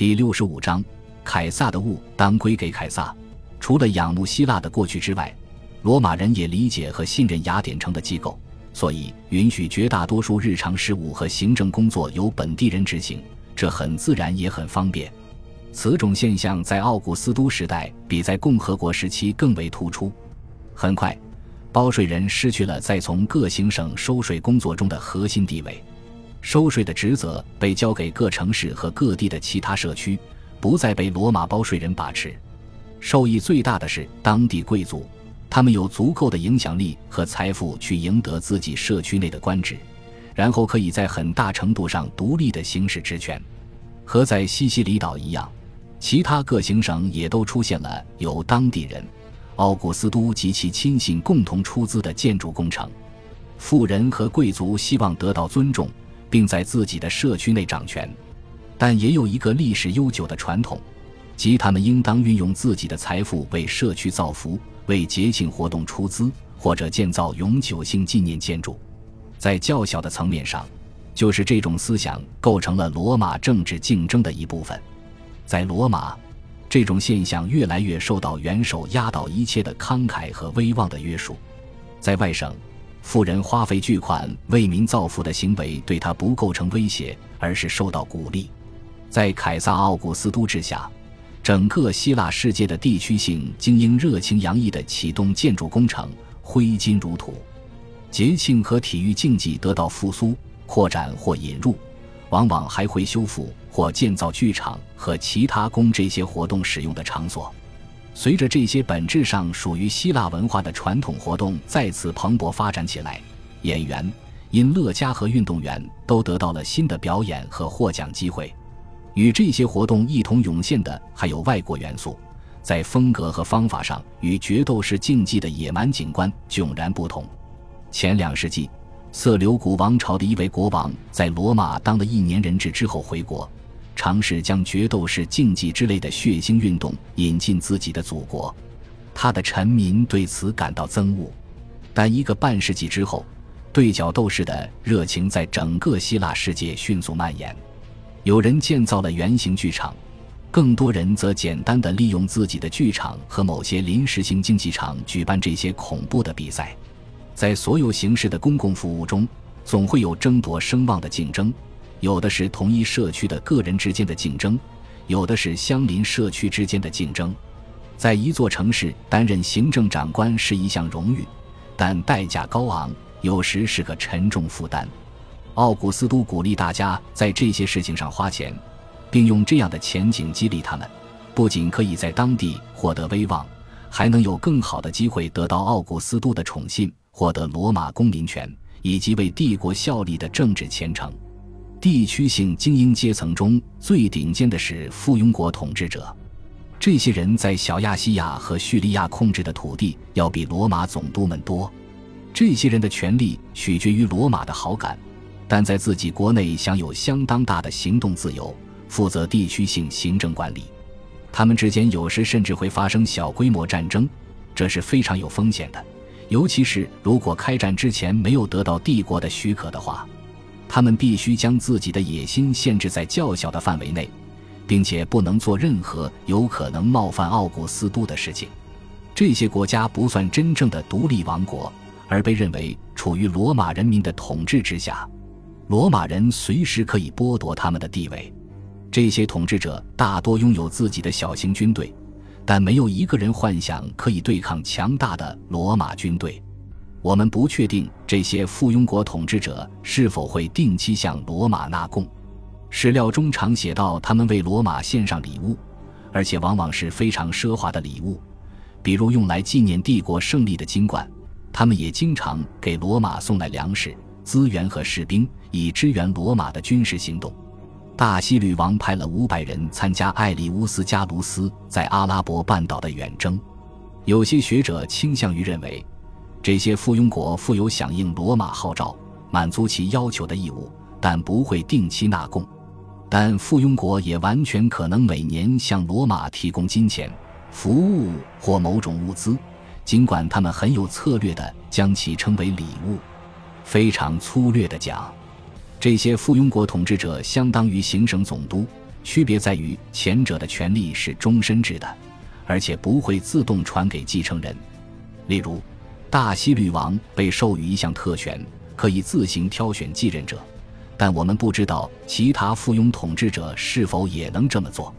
第六十五章，凯撒的物当归给凯撒。除了仰慕希腊的过去之外，罗马人也理解和信任雅典城的机构，所以允许绝大多数日常事务和行政工作由本地人执行，这很自然也很方便。此种现象在奥古斯都时代比在共和国时期更为突出。很快，包税人失去了在从各行省收税工作中的核心地位。收税的职责被交给各城市和各地的其他社区，不再被罗马包税人把持。受益最大的是当地贵族，他们有足够的影响力和财富去赢得自己社区内的官职，然后可以在很大程度上独立地行使职权。和在西西里岛一样，其他各行省也都出现了由当地人、奥古斯都及其亲信共同出资的建筑工程。富人和贵族希望得到尊重。并在自己的社区内掌权，但也有一个历史悠久的传统，即他们应当运用自己的财富为社区造福、为节庆活动出资，或者建造永久性纪念建筑。在较小的层面上，就是这种思想构成了罗马政治竞争的一部分。在罗马，这种现象越来越受到元首压倒一切的慷慨和威望的约束。在外省。富人花费巨款为民造福的行为对他不构成威胁，而是受到鼓励。在凯撒·奥古斯都治下，整个希腊世界的地区性精英热情洋溢地启动建筑工程，挥金如土。节庆和体育竞技得到复苏、扩展或引入，往往还会修复或建造剧场和其他供这些活动使用的场所。随着这些本质上属于希腊文化的传统活动再次蓬勃发展起来，演员、因乐家和运动员都得到了新的表演和获奖机会。与这些活动一同涌现的还有外国元素，在风格和方法上与决斗士竞技的野蛮景观迥然不同。前两世纪，色流古王朝的一位国王在罗马当了一年人质之后回国。尝试将决斗士竞技之类的血腥运动引进自己的祖国，他的臣民对此感到憎恶。但一个半世纪之后，对角斗士的热情在整个希腊世界迅速蔓延。有人建造了圆形剧场，更多人则简单的利用自己的剧场和某些临时性竞技场举办这些恐怖的比赛。在所有形式的公共服务中，总会有争夺声望的竞争。有的是同一社区的个人之间的竞争，有的是相邻社区之间的竞争。在一座城市担任行政长官是一项荣誉，但代价高昂，有时是个沉重负担。奥古斯都鼓励大家在这些事情上花钱，并用这样的前景激励他们，不仅可以在当地获得威望，还能有更好的机会得到奥古斯都的宠信，获得罗马公民权，以及为帝国效力的政治前程。地区性精英阶层中最顶尖的是附庸国统治者，这些人在小亚细亚和叙利亚控制的土地要比罗马总督们多。这些人的权力取决于罗马的好感，但在自己国内享有相当大的行动自由，负责地区性行政管理。他们之间有时甚至会发生小规模战争，这是非常有风险的，尤其是如果开战之前没有得到帝国的许可的话。他们必须将自己的野心限制在较小的范围内，并且不能做任何有可能冒犯奥古斯都的事情。这些国家不算真正的独立王国，而被认为处于罗马人民的统治之下。罗马人随时可以剥夺他们的地位。这些统治者大多拥有自己的小型军队，但没有一个人幻想可以对抗强大的罗马军队。我们不确定这些附庸国统治者是否会定期向罗马纳贡。史料中常写到，他们为罗马献上礼物，而且往往是非常奢华的礼物，比如用来纪念帝国胜利的金冠。他们也经常给罗马送来粮食、资源和士兵，以支援罗马的军事行动。大西律王派了五百人参加艾利乌斯·加卢斯在阿拉伯半岛的远征。有些学者倾向于认为。这些附庸国负有响应罗马号召、满足其要求的义务，但不会定期纳贡。但附庸国也完全可能每年向罗马提供金钱、服务或某种物资，尽管他们很有策略地将其称为礼物。非常粗略地讲，这些附庸国统治者相当于行省总督，区别在于前者的权利是终身制的，而且不会自动传给继承人。例如，大西律王被授予一项特权，可以自行挑选继任者，但我们不知道其他附庸统治者是否也能这么做。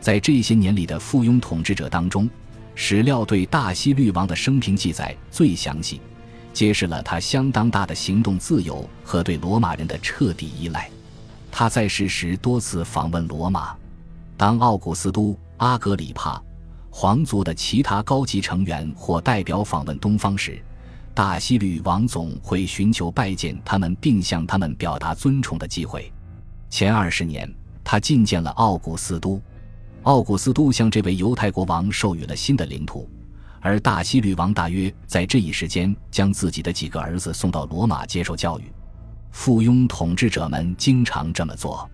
在这些年里的附庸统治者当中，史料对大西律王的生平记载最详细，揭示了他相当大的行动自由和对罗马人的彻底依赖。他在世时多次访问罗马，当奥古斯都、阿格里帕。皇族的其他高级成员或代表访问东方时，大西律王总会寻求拜见他们并向他们表达尊崇的机会。前二十年，他觐见了奥古斯都，奥古斯都向这位犹太国王授予了新的领土，而大西律王大约在这一时间将自己的几个儿子送到罗马接受教育。附庸统治者们经常这么做，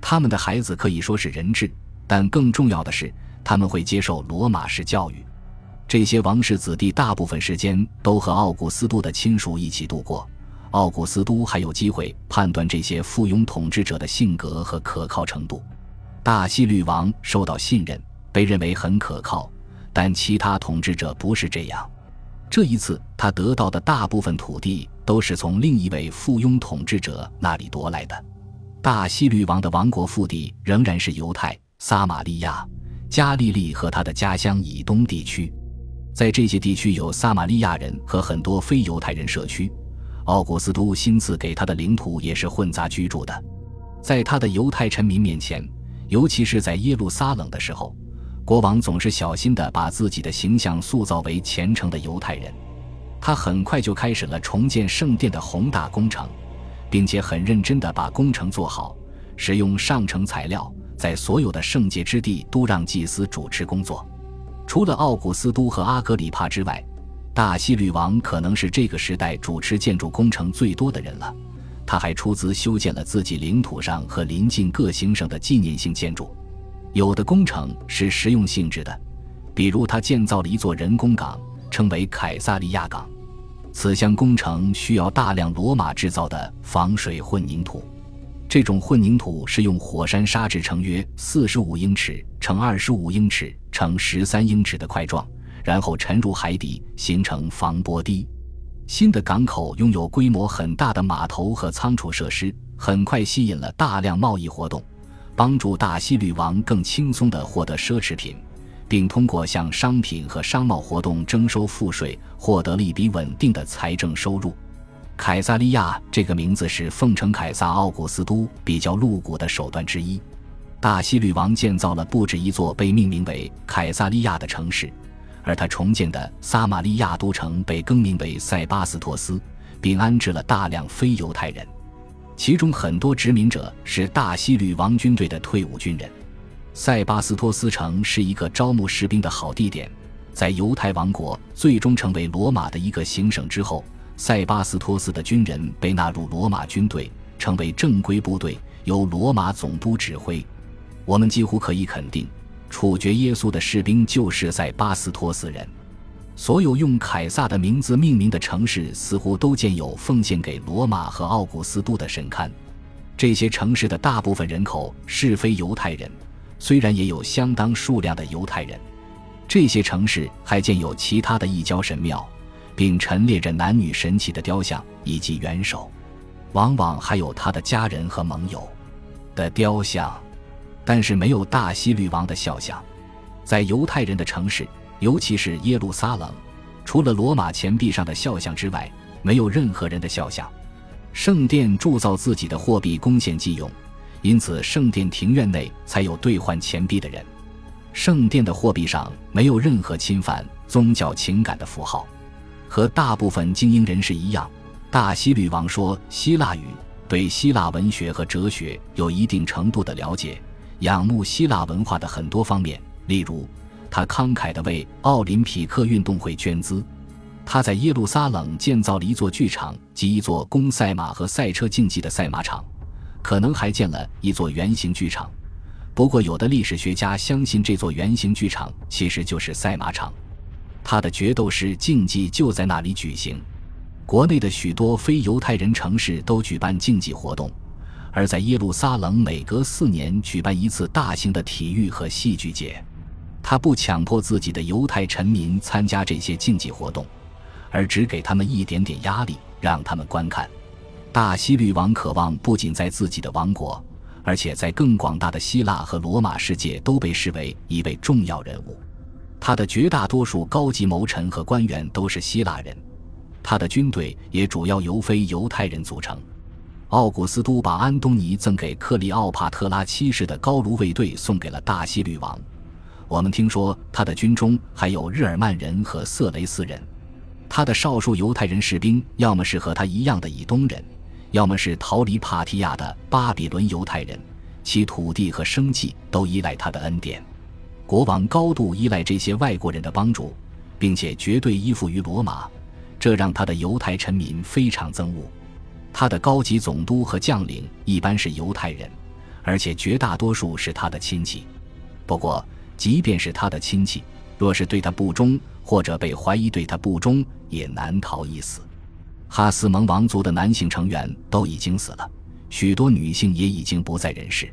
他们的孩子可以说是人质，但更重要的是。他们会接受罗马式教育，这些王室子弟大部分时间都和奥古斯都的亲属一起度过。奥古斯都还有机会判断这些附庸统治者的性格和可靠程度。大西律王受到信任，被认为很可靠，但其他统治者不是这样。这一次，他得到的大部分土地都是从另一位附庸统治者那里夺来的。大西律王的王国腹地仍然是犹太、撒玛利亚。加利利和他的家乡以东地区，在这些地区有撒玛利亚人和很多非犹太人社区。奥古斯都亲自给他的领土也是混杂居住的。在他的犹太臣民面前，尤其是在耶路撒冷的时候，国王总是小心地把自己的形象塑造为虔诚的犹太人。他很快就开始了重建圣殿的宏大工程，并且很认真地把工程做好，使用上乘材料。在所有的圣洁之地都让祭司主持工作，除了奥古斯都和阿格里帕之外，大西律王可能是这个时代主持建筑工程最多的人了。他还出资修建了自己领土上和邻近各行省的纪念性建筑，有的工程是实用性质的，比如他建造了一座人工港，称为凯撒利亚港。此项工程需要大量罗马制造的防水混凝土。这种混凝土是用火山砂制成约四十五英尺乘二十五英尺乘十三英尺的块状，然后沉入海底形成防波堤。新的港口拥有规模很大的码头和仓储设施，很快吸引了大量贸易活动，帮助大西律王更轻松地获得奢侈品，并通过向商品和商贸活动征收赋税，获得了一笔稳定的财政收入。凯撒利亚这个名字是奉承凯撒奥古斯都比较露骨的手段之一。大希律王建造了不止一座被命名为凯撒利亚的城市，而他重建的撒玛利亚都城被更名为塞巴斯托斯，并安置了大量非犹太人，其中很多殖民者是大希律王军队的退伍军人。塞巴斯托斯城是一个招募士兵的好地点，在犹太王国最终成为罗马的一个行省之后。塞巴斯托斯的军人被纳入罗马军队，成为正规部队，由罗马总督指挥。我们几乎可以肯定，处决耶稣的士兵就是塞巴斯托斯人。所有用凯撒的名字命名的城市，似乎都建有奉献给罗马和奥古斯都的神龛。这些城市的大部分人口是非犹太人，虽然也有相当数量的犹太人。这些城市还建有其他的异教神庙。并陈列着男女神奇的雕像以及元首，往往还有他的家人和盟友的雕像，但是没有大希律王的肖像。在犹太人的城市，尤其是耶路撒冷，除了罗马钱币上的肖像之外，没有任何人的肖像。圣殿铸造自己的货币贡献祭用，因此圣殿庭院内才有兑换钱币的人。圣殿的货币上没有任何侵犯宗教情感的符号。和大部分精英人士一样，大希律王说希腊语，对希腊文学和哲学有一定程度的了解，仰慕希腊文化的很多方面。例如，他慷慨地为奥林匹克运动会捐资。他在耶路撒冷建造了一座剧场及一座供赛马和赛车竞技的赛马场，可能还建了一座圆形剧场。不过，有的历史学家相信这座圆形剧场其实就是赛马场。他的决斗士竞技就在那里举行，国内的许多非犹太人城市都举办竞技活动，而在耶路撒冷每隔四年举办一次大型的体育和戏剧节。他不强迫自己的犹太臣民参加这些竞技活动，而只给他们一点点压力，让他们观看。大希律王渴望不仅在自己的王国，而且在更广大的希腊和罗马世界都被视为一位重要人物。他的绝大多数高级谋臣和官员都是希腊人，他的军队也主要由非犹太人组成。奥古斯都把安东尼赠给克里奥帕特拉七世的高卢卫队送给了大希律王。我们听说他的军中还有日耳曼人和色雷斯人。他的少数犹太人士兵要么是和他一样的以东人，要么是逃离帕提亚的巴比伦犹太人，其土地和生计都依赖他的恩典。国王高度依赖这些外国人的帮助，并且绝对依附于罗马，这让他的犹太臣民非常憎恶。他的高级总督和将领一般是犹太人，而且绝大多数是他的亲戚。不过，即便是他的亲戚，若是对他不忠，或者被怀疑对他不忠，也难逃一死。哈斯蒙王族的男性成员都已经死了，许多女性也已经不在人世。